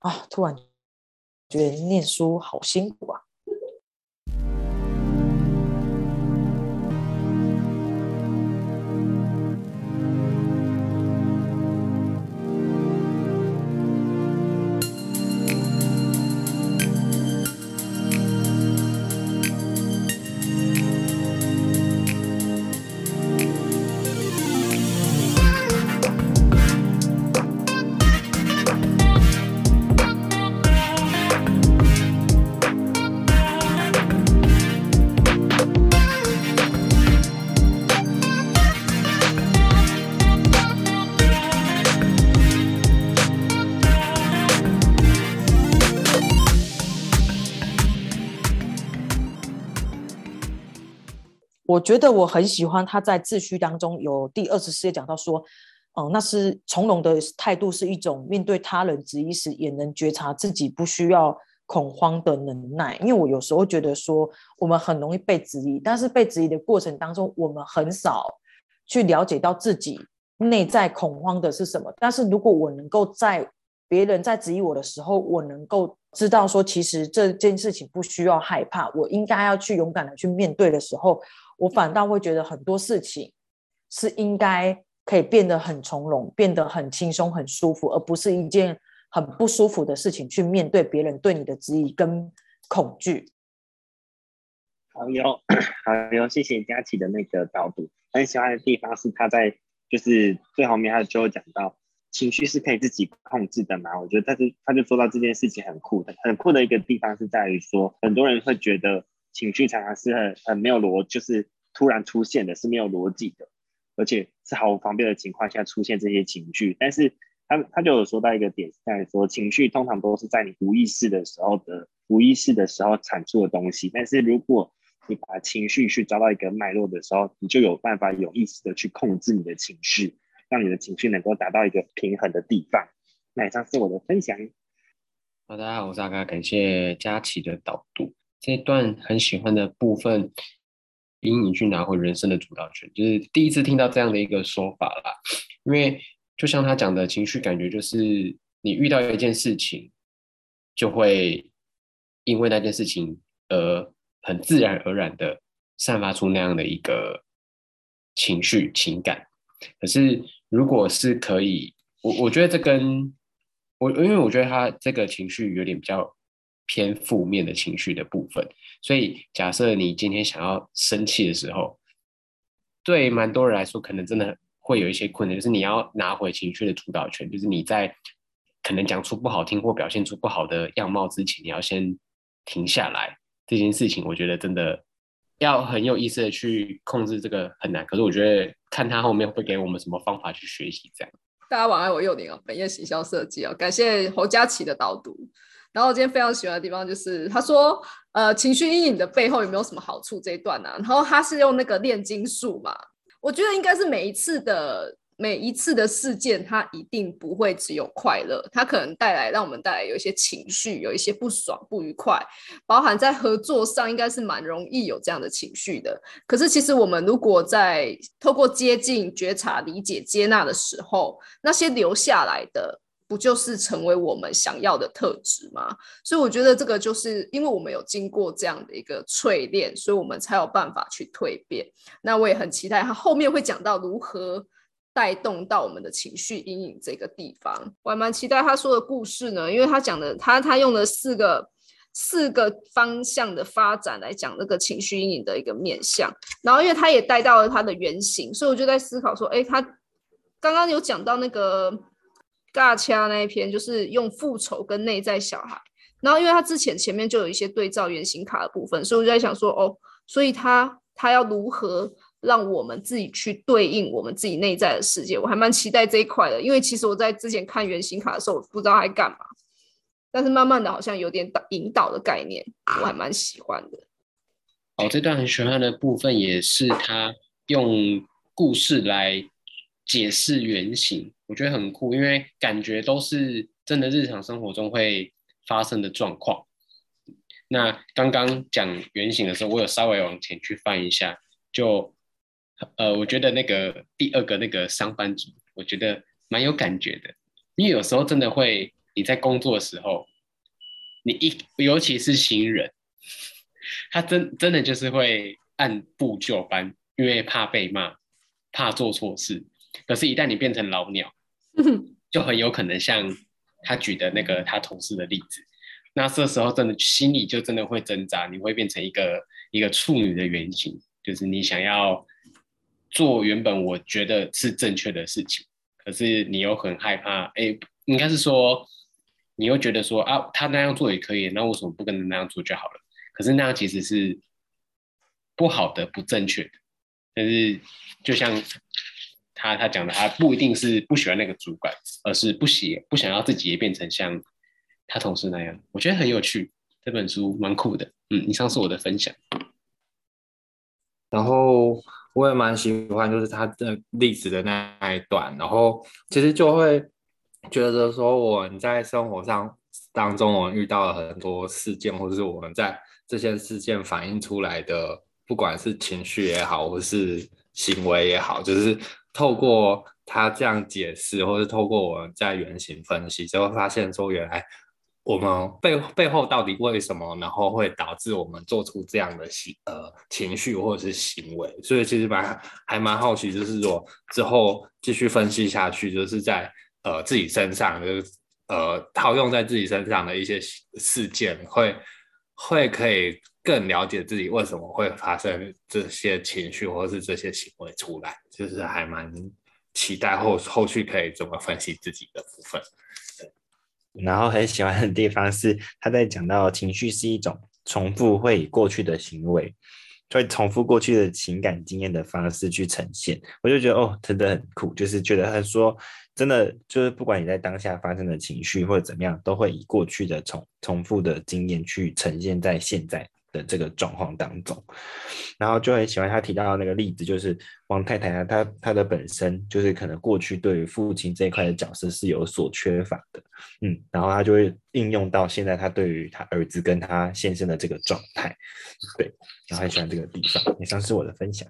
啊，突然觉得念书好辛苦啊。我觉得我很喜欢他在自序当中有第二十四页讲到说，嗯，那是从容的态度是一种面对他人质疑时也能觉察自己不需要恐慌的能耐。因为我有时候觉得说，我们很容易被质疑，但是被质疑的过程当中，我们很少去了解到自己内在恐慌的是什么。但是如果我能够在别人在质疑我的时候，我能够知道说，其实这件事情不需要害怕，我应该要去勇敢的去面对的时候。我反倒会觉得很多事情是应该可以变得很从容，变得很轻松、很舒服，而不是一件很不舒服的事情去面对别人对你的质疑跟恐惧。好哟，好哟，谢谢佳琪的那个导读。很喜欢的地方是他在就是最后面，他就讲到情绪是可以自己控制的嘛。我觉得他是他就说到这件事情很酷的，很酷的一个地方是在于说，很多人会觉得。情绪常常是很很没有逻，就是突然出现的，是没有逻辑的，而且是毫无防备的情况下出现这些情绪。但是他他就有说到一个点，在说情绪通常都是在你无意识的时候的无意识的时候产出的东西。但是如果你把情绪去抓到一个脉络的时候，你就有办法有意识的去控制你的情绪，让你的情绪能够达到一个平衡的地方。那以上是我的分享。好的，我是阿嘎，感谢佳琪的导读。这段很喜欢的部分，引你去拿回人生的主导权，就是第一次听到这样的一个说法啦。因为就像他讲的情绪感觉，就是你遇到一件事情，就会因为那件事情而很自然而然的散发出那样的一个情绪情感。可是如果是可以，我我觉得这跟我，因为我觉得他这个情绪有点比较。偏负面的情绪的部分，所以假设你今天想要生气的时候，对蛮多人来说，可能真的会有一些困难，就是你要拿回情绪的主导权，就是你在可能讲出不好听或表现出不好的样貌之前，你要先停下来。这件事情，我觉得真的要很有意识的去控制，这个很难。可是我觉得看他后面会给我们什么方法去学习，这样。大家晚安，我幼宁哦，本页行销设计哦，感谢侯佳琪的导读。然后我今天非常喜欢的地方就是，他说，呃，情绪阴影的背后有没有什么好处这一段呢？然后他是用那个炼金术嘛，我觉得应该是每一次的每一次的事件，它一定不会只有快乐，它可能带来让我们带来有一些情绪，有一些不爽不愉快，包含在合作上应该是蛮容易有这样的情绪的。可是其实我们如果在透过接近、觉察、理解、接纳的时候，那些留下来的。不就是成为我们想要的特质吗？所以我觉得这个就是因为我们有经过这样的一个淬炼，所以我们才有办法去蜕变。那我也很期待他后面会讲到如何带动到我们的情绪阴影这个地方。我还蛮期待他说的故事呢，因为他讲的他他用了四个四个方向的发展来讲那个情绪阴影的一个面向，然后因为他也带到了他的原型，所以我就在思考说，哎，他刚刚有讲到那个。尬掐那一篇就是用复仇跟内在小孩，然后因为他之前前面就有一些对照原型卡的部分，所以我就在想说，哦，所以他他要如何让我们自己去对应我们自己内在的世界？我还蛮期待这一块的，因为其实我在之前看原型卡的时候，我不知道他干嘛，但是慢慢的好像有点导引导的概念，我还蛮喜欢的。哦，这段很喜欢的部分也是他用故事来。解释原型，我觉得很酷，因为感觉都是真的日常生活中会发生的状况。那刚刚讲原型的时候，我有稍微往前去翻一下，就呃，我觉得那个第二个那个上班族，我觉得蛮有感觉的，因为有时候真的会你在工作的时候，你一尤其是新人，他真真的就是会按部就班，因为怕被骂，怕做错事。可是，一旦你变成老鸟，就很有可能像他举的那个他同事的例子，那这时候真的心里就真的会挣扎，你会变成一个一个处女的原型，就是你想要做原本我觉得是正确的事情，可是你又很害怕，哎，应该是说你又觉得说啊，他那样做也可以，那为什么不跟他那样做就好了？可是那样其实是不好的、不正确的，但是就像。他他讲的，他不一定是不喜欢那个主管，而是不喜不想要自己也变成像他同事那样。我觉得很有趣，这本书蛮酷的。嗯，以上是我的分享。然后我也蛮喜欢，就是他的例子的那一段。然后其实就会觉得说，我们在生活上当中，我们遇到了很多事件，或者是我们在这些事件反映出来的，不管是情绪也好，或是行为也好，就是。透过他这样解释，或者透过我在原型分析，就会发现说，原来我们背背后到底为什么，然后会导致我们做出这样的行呃情绪或者是行为。所以其实蛮还蛮好奇，就是说之后继续分析下去，就是在呃自己身上，就是呃套用在自己身上的一些事件，会会可以。更了解自己为什么会发生这些情绪或是这些行为出来，就是还蛮期待后后续可以怎么分析自己的部分。然后很喜欢的地方是他在讲到情绪是一种重复会过去的行为，所以重复过去的情感经验的方式去呈现。我就觉得哦，真的很酷，就是觉得他说真的就是不管你在当下发生的情绪或者怎么样，都会以过去的重重复的经验去呈现在现在。的这个状况当中，然后就很喜欢他提到那个例子，就是王太太啊，她她的本身就是可能过去对于父亲这一块的角色是有所缺乏的，嗯，然后她就会应用到现在她对于她儿子跟她先生的这个状态，对，然后很喜欢这个地方。以上是我的分享。